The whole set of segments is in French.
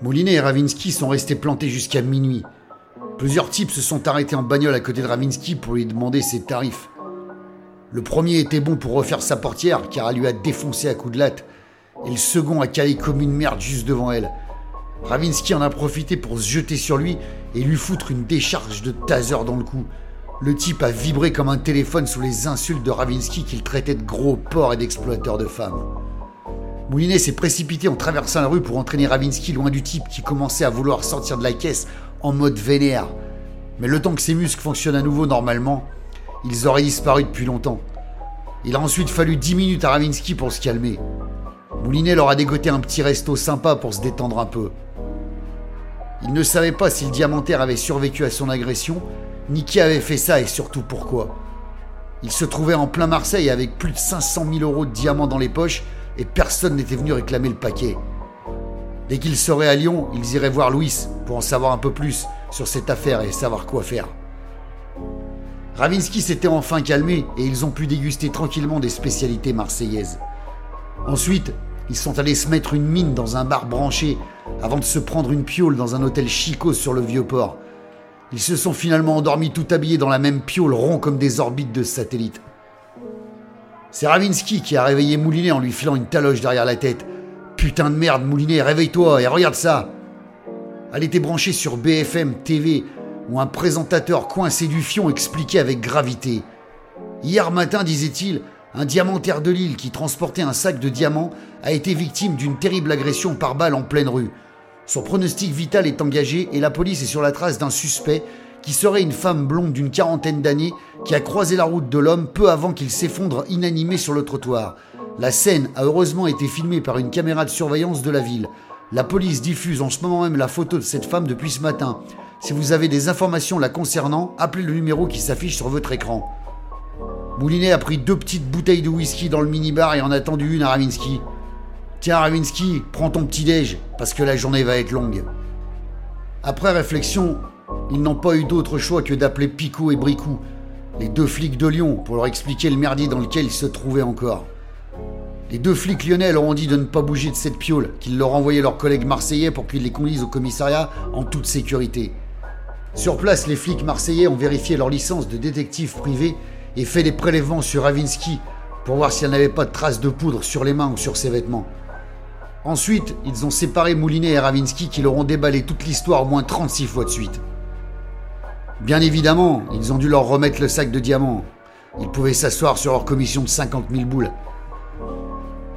Moulinet et Ravinsky sont restés plantés jusqu'à minuit. Plusieurs types se sont arrêtés en bagnole à côté de Ravinsky pour lui demander ses tarifs. Le premier était bon pour refaire sa portière car elle lui a défoncé à coups de latte, et le second a calé comme une merde juste devant elle. Ravinsky en a profité pour se jeter sur lui et lui foutre une décharge de taser dans le cou. Le type a vibré comme un téléphone sous les insultes de Ravinsky qu'il traitait de gros porc et d'exploiteur de femmes. Moulinet s'est précipité en traversant la rue pour entraîner Ravinsky loin du type qui commençait à vouloir sortir de la caisse en mode vénère. Mais le temps que ses muscles fonctionnent à nouveau normalement, ils auraient disparu depuis longtemps. Il a ensuite fallu 10 minutes à Ravinsky pour se calmer. Moulinet leur a dégoté un petit resto sympa pour se détendre un peu. Il ne savait pas si le diamantaire avait survécu à son agression, ni qui avait fait ça et surtout pourquoi. Il se trouvait en plein Marseille avec plus de 500 000 euros de diamants dans les poches et personne n'était venu réclamer le paquet. Dès qu'ils seraient à Lyon, ils iraient voir Louis pour en savoir un peu plus sur cette affaire et savoir quoi faire. Ravinsky s'était enfin calmé et ils ont pu déguster tranquillement des spécialités marseillaises. Ensuite, ils sont allés se mettre une mine dans un bar branché avant de se prendre une piole dans un hôtel chicot sur le vieux port. Ils se sont finalement endormis tout habillés dans la même piole rond comme des orbites de satellites. C'est Ravinsky qui a réveillé Moulinet en lui filant une taloche derrière la tête. Putain de merde, Moulinet, réveille-toi et regarde ça. Elle était branchée sur BFM TV où un présentateur coincé du fion expliquait avec gravité. Hier matin, disait-il, un diamantaire de Lille qui transportait un sac de diamants a été victime d'une terrible agression par balle en pleine rue. Son pronostic vital est engagé et la police est sur la trace d'un suspect qui serait une femme blonde d'une quarantaine d'années qui a croisé la route de l'homme peu avant qu'il s'effondre inanimé sur le trottoir. La scène a heureusement été filmée par une caméra de surveillance de la ville. La police diffuse en ce moment même la photo de cette femme depuis ce matin. Si vous avez des informations la concernant, appelez le numéro qui s'affiche sur votre écran. Moulinet a pris deux petites bouteilles de whisky dans le minibar et en a tendu une à Ravinsky. Tiens Ravinsky, prends ton petit déj, parce que la journée va être longue. Après réflexion, ils n'ont pas eu d'autre choix que d'appeler Picot et Bricou, les deux flics de Lyon, pour leur expliquer le merdier dans lequel ils se trouvaient encore. Les deux flics lyonnais leur ont dit de ne pas bouger de cette piole, qu'ils leur envoyaient leurs collègues marseillais pour qu'ils les conduisent au commissariat en toute sécurité. Sur place, les flics marseillais ont vérifié leur licence de détective privé et fait des prélèvements sur Ravinsky pour voir s'il n'y avait pas de traces de poudre sur les mains ou sur ses vêtements. Ensuite, ils ont séparé Moulinet et Ravinsky qui leur ont déballé toute l'histoire au moins 36 fois de suite. Bien évidemment, ils ont dû leur remettre le sac de diamants. Ils pouvaient s'asseoir sur leur commission de 50 000 boules.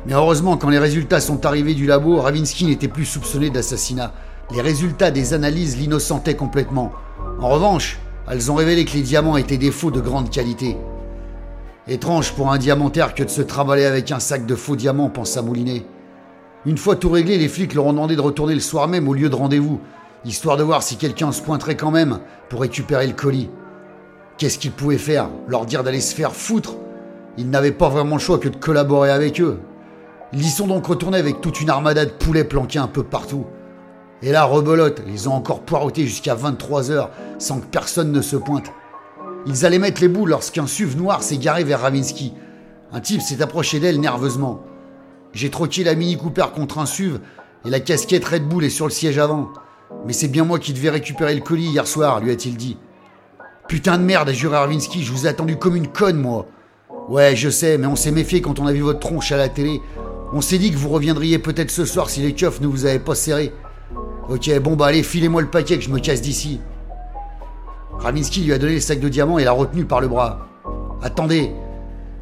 Mais heureusement, quand les résultats sont arrivés du labo, Ravinsky n'était plus soupçonné d'assassinat. Les résultats des analyses l'innocentaient complètement. En revanche, elles ont révélé que les diamants étaient des faux de grande qualité. Étrange pour un diamantaire que de se travailler avec un sac de faux diamants, pensa Moulinet. Une fois tout réglé, les flics leur ont demandé de retourner le soir même au lieu de rendez-vous, histoire de voir si quelqu'un se pointerait quand même pour récupérer le colis. Qu'est-ce qu'ils pouvaient faire Leur dire d'aller se faire foutre? Ils n'avaient pas vraiment le choix que de collaborer avec eux. Ils y sont donc retournés avec toute une armada de poulets planqués un peu partout. Et là, rebelote, ils ont encore poireauté jusqu'à 23 heures sans que personne ne se pointe. Ils allaient mettre les bouts lorsqu'un SUV noir s'est garé vers Ravinsky. Un type s'est approché d'elle nerveusement. J'ai troqué la Mini Cooper contre un SUV et la casquette Red Bull est sur le siège avant. Mais c'est bien moi qui devais récupérer le colis hier soir, lui a-t-il dit. Putain de merde, a juré Ravinsky, je vous ai attendu comme une conne, moi. Ouais, je sais, mais on s'est méfié quand on a vu votre tronche à la télé. On s'est dit que vous reviendriez peut-être ce soir si les keufs ne vous avaient pas serré. Ok, bon bah allez, filez-moi le paquet que je me casse d'ici. Ravinsky lui a donné le sac de diamants et l'a retenu par le bras. Attendez,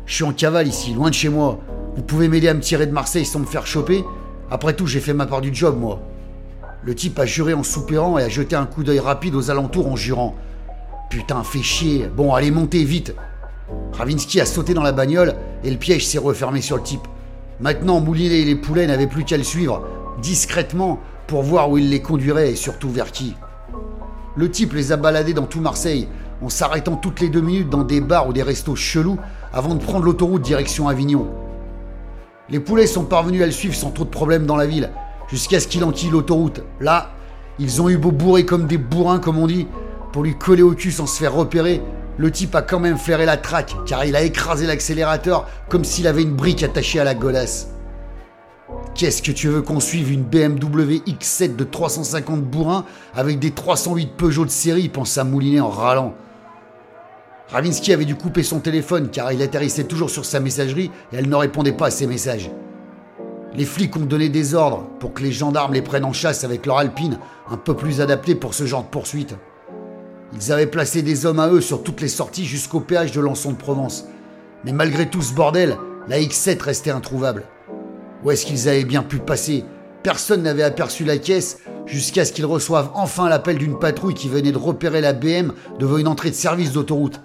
je suis en cavale ici, loin de chez moi. Vous pouvez m'aider à me tirer de Marseille sans me faire choper Après tout, j'ai fait ma part du job, moi. Le type a juré en soupirant et a jeté un coup d'œil rapide aux alentours en jurant. Putain, fais chier. Bon, allez, montez vite. Ravinsky a sauté dans la bagnole et le piège s'est refermé sur le type. Maintenant, Moulinet et les poulets n'avaient plus qu'à le suivre, discrètement, pour voir où il les conduirait et surtout vers qui. Le type les a baladés dans tout Marseille, en s'arrêtant toutes les deux minutes dans des bars ou des restos chelous avant de prendre l'autoroute direction Avignon. Les poulets sont parvenus à le suivre sans trop de problèmes dans la ville, jusqu'à ce qu'il enquille l'autoroute. Là, ils ont eu beau bourrer comme des bourrins, comme on dit, pour lui coller au cul sans se faire repérer. Le type a quand même flairé la traque, car il a écrasé l'accélérateur comme s'il avait une brique attachée à la godasse. Qu'est-ce que tu veux qu'on suive une BMW X7 de 350 bourrins avec des 308 Peugeot de série? Pensa Moulinet en râlant. Ravinsky avait dû couper son téléphone car il atterrissait toujours sur sa messagerie et elle ne répondait pas à ses messages. Les flics ont donné des ordres pour que les gendarmes les prennent en chasse avec leur alpine un peu plus adaptée pour ce genre de poursuite. Ils avaient placé des hommes à eux sur toutes les sorties jusqu'au péage de Lançon de Provence. Mais malgré tout ce bordel, la X7 restait introuvable. Où est-ce qu'ils avaient bien pu passer? Personne n'avait aperçu la caisse jusqu'à ce qu'ils reçoivent enfin l'appel d'une patrouille qui venait de repérer la BM devant une entrée de service d'autoroute.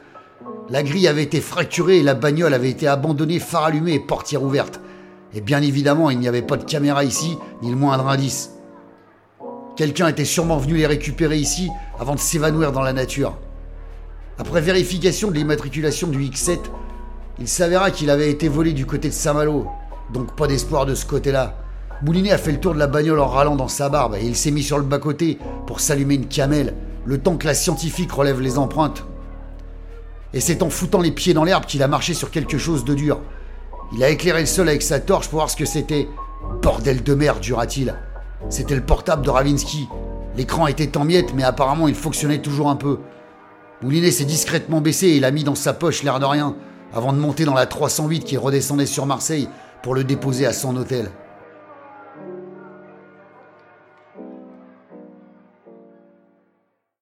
La grille avait été fracturée et la bagnole avait été abandonnée, phare allumé et portière ouverte. Et bien évidemment, il n'y avait pas de caméra ici, ni le moindre indice. Quelqu'un était sûrement venu les récupérer ici avant de s'évanouir dans la nature. Après vérification de l'immatriculation du X7, il s'avéra qu'il avait été volé du côté de Saint-Malo, donc pas d'espoir de ce côté-là. Moulinet a fait le tour de la bagnole en râlant dans sa barbe et il s'est mis sur le bas-côté pour s'allumer une camelle, le temps que la scientifique relève les empreintes. Et c'est en foutant les pieds dans l'herbe qu'il a marché sur quelque chose de dur. Il a éclairé le sol avec sa torche pour voir ce que c'était. Bordel de merde, jura-t-il. C'était le portable de Ravinsky. L'écran était en miettes, mais apparemment il fonctionnait toujours un peu. Moulinet s'est discrètement baissé et l'a mis dans sa poche l'air de rien, avant de monter dans la 308 qui redescendait sur Marseille pour le déposer à son hôtel.